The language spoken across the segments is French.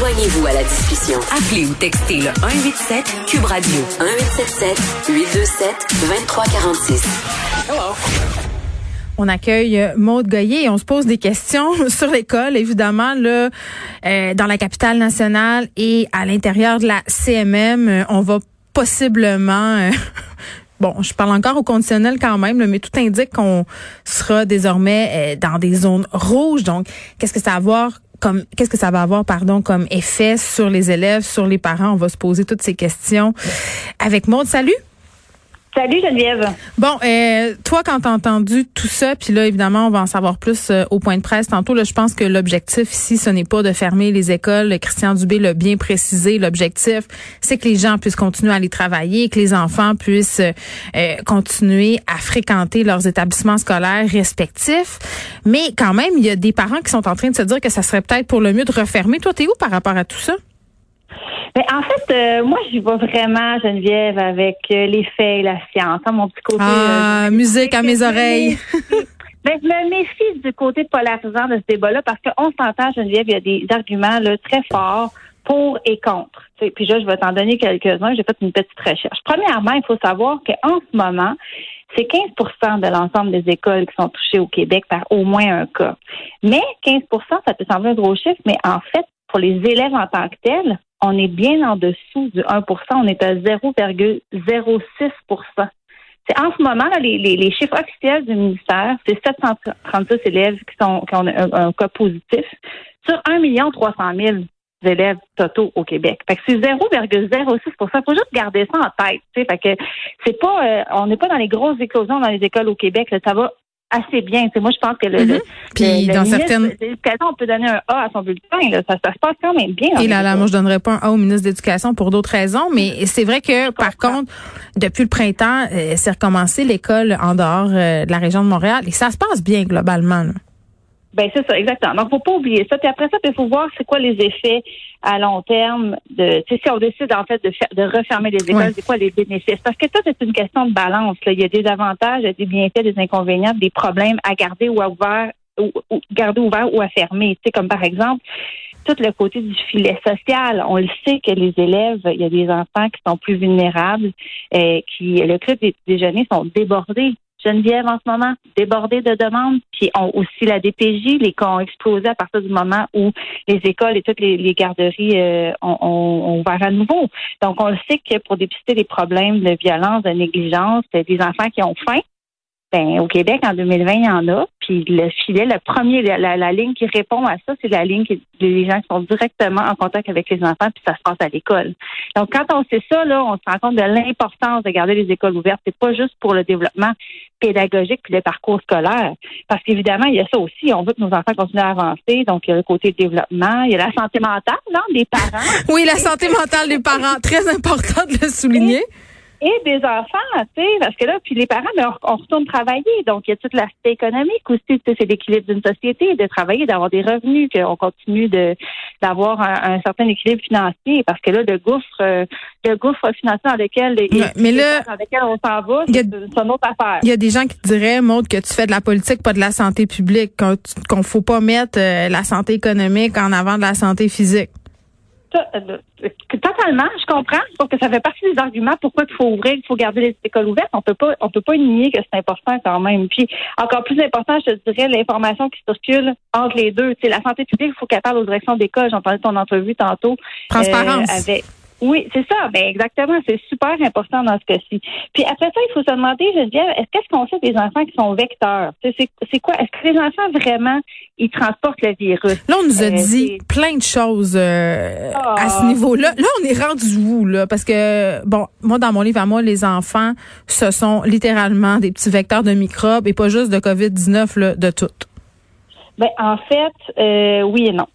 Joignez-vous à la discussion. Appelez ou textez le 187 Cube Radio 1877 827 2346. Hello. On accueille euh, Maude Goyer et on se pose des questions sur l'école, évidemment, là, euh, dans la capitale nationale et à l'intérieur de la CMM. Euh, on va possiblement... Bon, je parle encore au conditionnel quand même, mais tout indique qu'on sera désormais dans des zones rouges. Donc, qu'est-ce que ça va avoir comme qu'est-ce que ça va avoir pardon comme effet sur les élèves, sur les parents? On va se poser toutes ces questions avec Maude. Salut. Salut Geneviève. Bon, euh, toi, quand t'as entendu tout ça, puis là, évidemment, on va en savoir plus euh, au point de presse tantôt. Là, je pense que l'objectif ici, ce n'est pas de fermer les écoles. Christian Dubé l'a bien précisé. L'objectif, c'est que les gens puissent continuer à aller travailler, que les enfants puissent euh, continuer à fréquenter leurs établissements scolaires respectifs. Mais quand même, il y a des parents qui sont en train de se dire que ça serait peut-être pour le mieux de refermer. Toi, t'es où par rapport à tout ça? Mais en fait, euh, moi, j'y vais vraiment, Geneviève, avec euh, les faits et la science. Hein, mon petit côté. Ah, euh, musique à mes oreilles. Mais je me méfie du côté polarisant de ce débat-là parce qu'on s'entend, Geneviève, il y a des arguments là, très forts pour et contre. puis là, je vais t'en donner quelques-uns. J'ai fait une petite recherche. Premièrement, il faut savoir qu'en ce moment, c'est 15% de l'ensemble des écoles qui sont touchées au Québec par au moins un cas. Mais 15% ça peut sembler un gros chiffre, mais en fait, pour les élèves en tant que tels, on est bien en dessous du 1% on est à 0,06% c'est en ce moment, là, les, chiffres officiels du ministère, c'est 736 élèves qui, sont, qui ont un, cas positif sur 1 300 000 élèves totaux au Québec. Fait que c'est 0,06% Il faut juste garder ça en tête. Fait c'est pas, euh, on n'est pas dans les grosses éclosions dans les écoles au Québec. ça va assez bien. moi, je pense que le, mm-hmm. Puis dans certaines on peut donner un A à son bulletin. Ça, se passe quand même bien. Et là, là, moi, je donnerais pas un A au ministre de l'Éducation pour d'autres raisons, mais c'est vrai que, par contre, depuis le printemps, euh, c'est recommencé l'école en dehors euh, de la région de Montréal et ça se passe bien globalement. Ben c'est ça, exactement. Donc, faut pas oublier ça. Puis après ça, il faut voir c'est quoi les effets à long terme de si on décide en fait de de refermer les écoles, c'est quoi les bénéfices? Parce que ça, c'est une question de balance. Là. Il y a des avantages, des bienfaits, des inconvénients, des problèmes à garder ou à ouvert ou, garder ouvert ou à fermer. Tu sais, comme par exemple, tout le côté du filet social. On le sait que les élèves, il y a des enfants qui sont plus vulnérables, euh, qui le club des déjeuners sont débordés. Geneviève en ce moment, débordée de demandes, puis ont aussi la DPJ, les cas ont explosé à partir du moment où les écoles et toutes les, garderies euh, ont, ont, ouvert à nouveau. Donc, on le sait que pour dépister les problèmes de violence, de négligence, des enfants qui ont faim, ben, au Québec, en 2020, il y en a. Puis le filet, le premier, la, ligne qui répond à ça, c'est la ligne qui les gens qui sont directement en contact avec les enfants, puis ça se passe à l'école. Donc, quand on sait ça, là, on se rend compte de l'importance de garder les écoles ouvertes. C'est pas juste pour le développement pédagogique puis le parcours scolaire. Parce qu'évidemment, il y a ça aussi. On veut que nos enfants continuent à avancer. Donc, il y a le côté développement. Il y a la santé mentale, non, des parents. oui, la santé mentale des parents. Très important de le souligner et des enfants, tu sais, parce que là, puis les parents, ben, on, retourne travailler. Donc, il y a tout l'aspect économique aussi, tu sais, c'est l'équilibre d'une société, de travailler, d'avoir des revenus, qu'on continue de d'avoir un, certain équilibre financier, parce que là, le gouffre, euh, le gouffre financier dans lequel, mais là, dans lequel on s'en va, c'est une autre affaire. Il y a des gens qui diraient, Maud, que tu fais de la politique, pas de la santé publique, qu'on ne faut pas mettre euh, la santé économique en avant de la santé physique. Euh, totalement, je comprends. Sauf que ça fait partie des arguments pourquoi il faut ouvrir, il faut garder les écoles ouvertes. On peut pas, on peut pas nier que c'est important quand même. Puis encore plus important, je te dirais l'information qui circule entre les deux. C'est la santé publique, il faut qu'elle parle aux directions d'école. J'en parlais de ton entrevue tantôt. Transparence. Euh, oui, c'est ça. Ben exactement. C'est super important dans ce cas-ci. Puis après ça, il faut se demander, je dis, est-ce qu'est-ce qu'on sait des enfants qui sont vecteurs? C'est quoi? Est-ce que les enfants vraiment ils transportent le virus? Là, on nous a euh, dit plein de choses euh, à ce ah. niveau-là. Là, on est rendu où là? Parce que bon, moi dans mon livre à moi, les enfants, ce sont littéralement des petits vecteurs de microbes et pas juste de Covid 19 là, de tout. Ben en fait, euh, oui et non.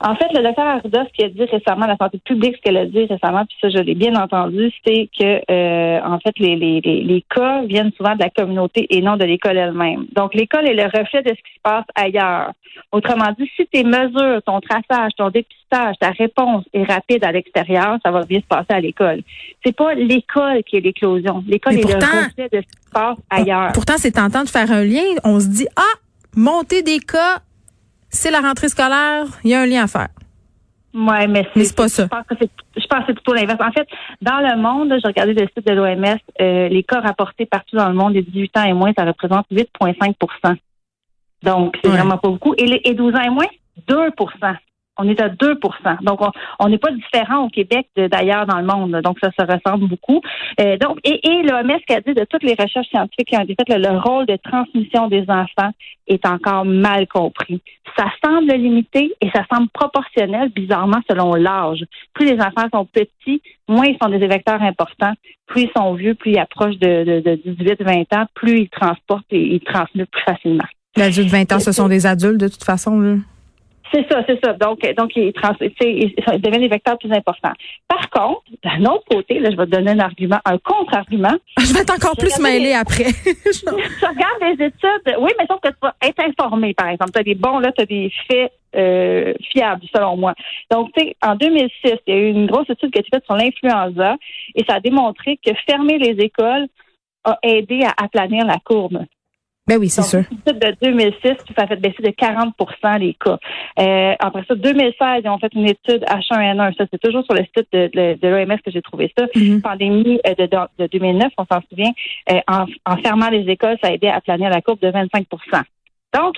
En fait, le docteur Arruda, ce qu'il a dit récemment, la santé publique, ce qu'elle a dit récemment, puis ça, je l'ai bien entendu, c'est que, euh, en fait, les, les, les, cas viennent souvent de la communauté et non de l'école elle-même. Donc, l'école est le reflet de ce qui se passe ailleurs. Autrement dit, si tes mesures, ton traçage, ton dépistage, ta réponse est rapide à l'extérieur, ça va bien se passer à l'école. C'est pas l'école qui est l'éclosion. L'école est le reflet de ce qui se passe ailleurs. Pourtant, c'est tentant de faire un lien. On se dit, ah, monter des cas c'est la rentrée scolaire, il y a un lien à faire. Oui, mais c'est pas ça. Je pense que c'est, je pense que c'est plutôt l'inverse. En fait, dans le monde, j'ai regardé le site de l'OMS, euh, les cas rapportés partout dans le monde des 18 ans et moins, ça représente 8,5% Donc, c'est vraiment pas beaucoup. Et, les, et 12 ans et moins, 2 on est à 2% Donc, on n'est pas différent au Québec d'ailleurs dans le monde. Donc, ça se ressemble beaucoup. Euh, donc, et, et l'OMS qui a dit de toutes les recherches scientifiques qui ont été faites, le, rôle de transmission des enfants est encore mal compris. Ça semble limité et ça semble proportionnel, bizarrement, selon l'âge. Plus les enfants sont petits, moins ils sont des vecteurs importants. Plus ils sont vieux, plus ils approchent de, de, 18-20 ans, plus ils transportent et ils transmettent plus facilement. L'adulte 20 ans, ce sont des adultes de toute façon. Là. C'est ça, c'est ça. Donc, donc ils, trans, ils deviennent des vecteurs plus importants. Par contre, d'un autre côté, là, je vais te donner un argument, un contre-argument. Je vais être encore plus mêlée après. je regarde les études. Oui, mais sauf que tu vas être informé, par exemple. Tu as des bons, là, tu as des faits euh, fiables, selon moi. Donc, tu sais, en 2006, il y a eu une grosse étude qui a été faite sur l'influenza et ça a démontré que fermer les écoles a aidé à aplanir la courbe. Ben oui, c'est sûr. De 2006, ça a fait baisser de 40% les cas. Euh, après ça, 2016, ils ont fait une étude H1N1. Ça, c'est toujours sur le site de, de, l'OMS que j'ai trouvé ça. Mm-hmm. Pandémie euh, de, de, 2009, on s'en souvient. Euh, en, en, fermant les écoles, ça a aidé à planer la courbe de 25% Donc,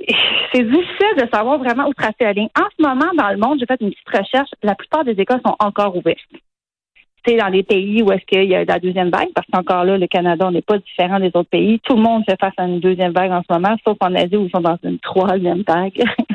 c'est difficile de savoir vraiment où tracer la ligne. En ce moment, dans le monde, j'ai fait une petite recherche. La plupart des écoles sont encore ouvertes dans les pays où est-ce qu'il y a la deuxième vague, parce qu'encore là, le Canada, n'est pas différent des autres pays. Tout le monde fait face à une deuxième vague en ce moment, sauf en Asie où ils sont dans une troisième vague.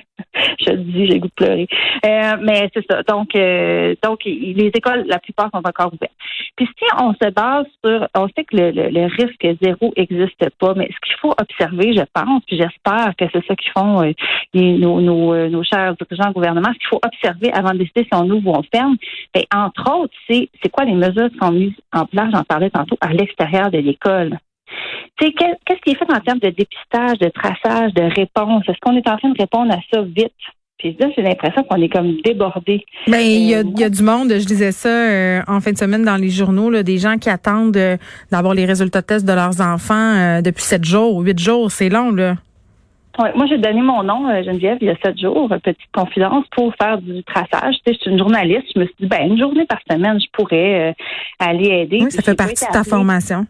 je le dis, j'ai goût de pleurer. Euh, mais c'est ça. Donc, euh, donc les écoles, la plupart sont encore ouvertes. Puis si on se base sur, on sait que le, le, risque zéro n'existe pas, mais ce qu'il faut observer, je pense, puis j'espère que c'est ça qu'ils font euh, nos, nos, nos chers dirigeants gouvernement, ce qu'il faut observer avant de décider si on ouvre ou on ferme, ben, entre autres, c'est c'est quoi les mesures qui sont mises en place, j'en parlais tantôt, à l'extérieur de l'école. Qu'est-ce qui est fait en termes de dépistage, de traçage, de réponse? Est-ce qu'on est en train de répondre à ça vite? Puis là, j'ai l'impression qu'on est comme débordé. Ben, il y, a, y a du monde, je disais ça euh, en fin de semaine dans les journaux, là, des gens qui attendent euh, d'avoir les résultats de tests de leurs enfants euh, depuis sept jours, huit jours, c'est long, là. Ouais, moi, j'ai donné mon nom, Geneviève, il y a sept jours, petite confidence, pour faire du traçage. Tu sais, je suis une journaliste. Je me suis dit, ben, une journée par semaine, je pourrais aller aider. Oui, ça fait partie de ta formation.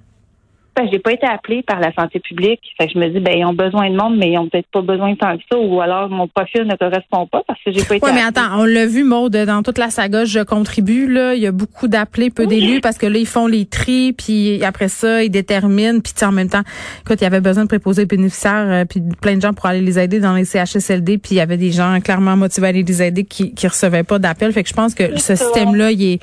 Ben, j'ai pas été appelée par la santé publique. Fait que je me dis, ben, ils ont besoin de monde, mais ils ont peut-être pas besoin de tant que ça, ou alors mon profil ne correspond pas parce que j'ai pas été. Oui, mais attends, on l'a vu, Maude, dans toute la saga, je contribue, là. Il y a beaucoup d'appelés, peu d'élus, parce que là, ils font les tris, puis après ça, ils déterminent, puis en même temps, écoute, il y avait besoin de préposer bénéficiaires, euh, puis plein de gens pour aller les aider dans les CHSLD, puis il y avait des gens clairement motivés à aller les aider qui, qui recevaient pas d'appel. Fait que je pense que ce système-là, il est,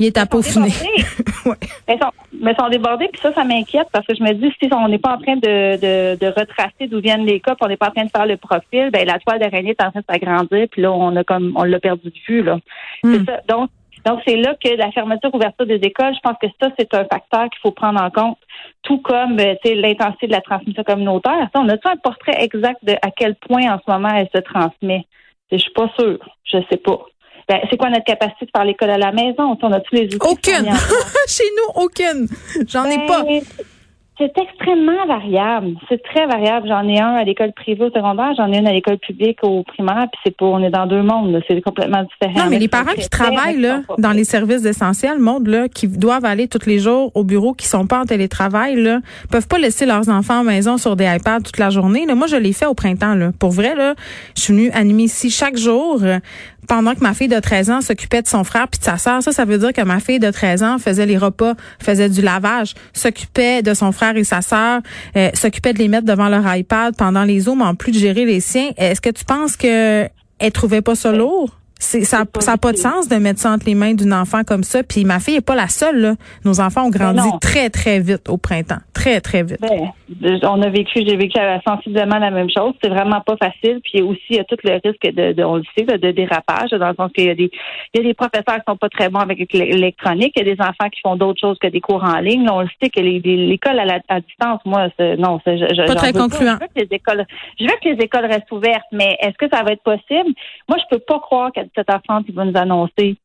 il est à peaufiner. ouais. mais, sont, mais sont débordés, puis ça, ça m'inquiète parce que je me dis, si on n'est pas en train de, de, de retracer d'où viennent les cas, puis on n'est pas en train de faire le profil, ben la toile d'araignée est en train de s'agrandir, puis là, on a comme on l'a perdu de vue. Là. C'est hmm. ça. Donc, donc, c'est là que la fermeture, ouverture des écoles, je pense que ça, c'est un facteur qu'il faut prendre en compte, tout comme euh, l'intensité de la transmission communautaire. on a-tu un portrait exact de à quel point en ce moment elle se transmet? Je suis pas sûre. Je sais pas. Ben, c'est quoi notre capacité de faire l'école à la maison? On a tous les outils. Aucune. Chez nous, aucune. J'en ai pas. C'est extrêmement variable. C'est très variable. J'en ai un à l'école privée au secondaire, j'en ai une à l'école publique au primaire, puis c'est pas, on est dans deux mondes. C'est complètement différent. Non, mais les parents qui travaillent là dans les services essentiels, monde là, qui doivent aller tous les jours au bureau, qui sont pas en télétravail, là, peuvent pas laisser leurs enfants à la maison sur des iPads toute la journée. Là, moi, je l'ai fait au printemps. Là. Pour vrai, là, je suis venue animer ici chaque jour pendant que ma fille de 13 ans s'occupait de son frère puis de sa sœur, ça, ça veut dire que ma fille de 13 ans faisait les repas, faisait du lavage, s'occupait de son frère et sa sœur, euh, s'occupait de les mettre devant leur iPad pendant les zooms en plus de gérer les siens. Est-ce que tu penses que elle trouvait pas ça lourd? Ça n'a pas de sens de mettre ça entre les mains d'une enfant comme ça. Puis ma fille est pas la seule. Là. Nos enfants ont grandi très, très vite au printemps. Très, très vite. Ben, on a vécu, j'ai vécu sensiblement la même chose. C'est vraiment pas facile. Puis aussi, il y a tout le risque de, de on le sait, de, dérapage, dans le sens qu'il y a des il y a des professeurs qui sont pas très bons avec l'électronique. Il y a des enfants qui font d'autres choses que des cours en ligne. on le sait que l'école à, la, à distance, moi, non, je, je, pas très concluant. Je veux, que les écoles, je veux que les écoles restent ouvertes, mais est-ce que ça va être possible? Moi, je peux pas croire qu'à cette enfant, il va nous annoncer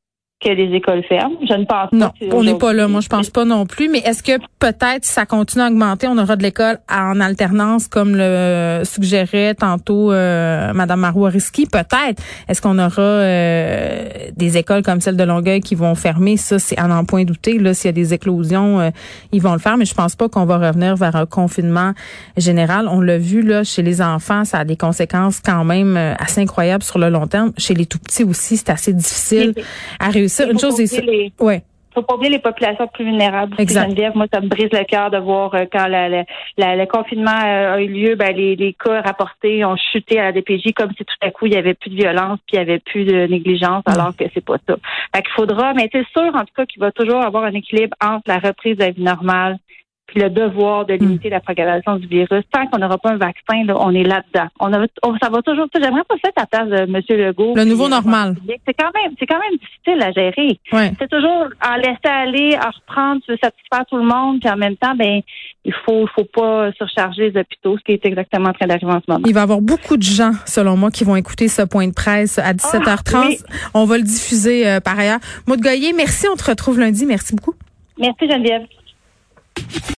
que les écoles ferment. Je ne pense pas. Non, on n'est pas là. Moi, je pense pas non plus. Mais est-ce que peut-être si ça continue à augmenter, on aura de l'école en alternance, comme le suggérait tantôt euh, Madame? Peut-être. Est-ce qu'on aura euh, des écoles comme celle de Longueuil qui vont fermer? Ça, c'est à n'en point douter. Là, s'il y a des éclosions, euh, ils vont le faire. Mais je pense pas qu'on va revenir vers un confinement général. On l'a vu là chez les enfants, ça a des conséquences quand même euh, assez incroyables sur le long terme. Chez les tout petits aussi, c'est assez difficile à réussir une chose est les... ouais faut pas oublier les populations plus vulnérables. Geneviève, moi, ça me brise le cœur de voir euh, quand le confinement euh, a eu lieu, ben, les, les, cas rapportés ont chuté à la DPJ comme si tout à coup il y avait plus de violence puis il y avait plus de négligence, alors que c'est pas ça. Fait qu'il faudra, mais c'est sûr en tout cas qu'il va toujours avoir un équilibre entre la reprise de la vie normale puis le devoir de limiter la propagation du virus. Tant qu'on n'aura pas un vaccin, là, on est là-dedans. On, ça va toujours. J'aimerais pas faire à place de M. Legault. Le nouveau normal. C'est quand même, c'est quand même difficile à gérer. C'est toujours en laisser aller, à reprendre, tu veux satisfaire tout le monde, puis en même temps, ben, il faut, faut pas surcharger les hôpitaux, ce qui est exactement en train d'arriver en ce moment. Il va y avoir beaucoup de gens, selon moi, qui vont écouter ce point de presse à 17h30. Ah, on va le diffuser euh, par ailleurs. Maud Goyer, merci. On te retrouve lundi. Merci beaucoup. Merci Geneviève.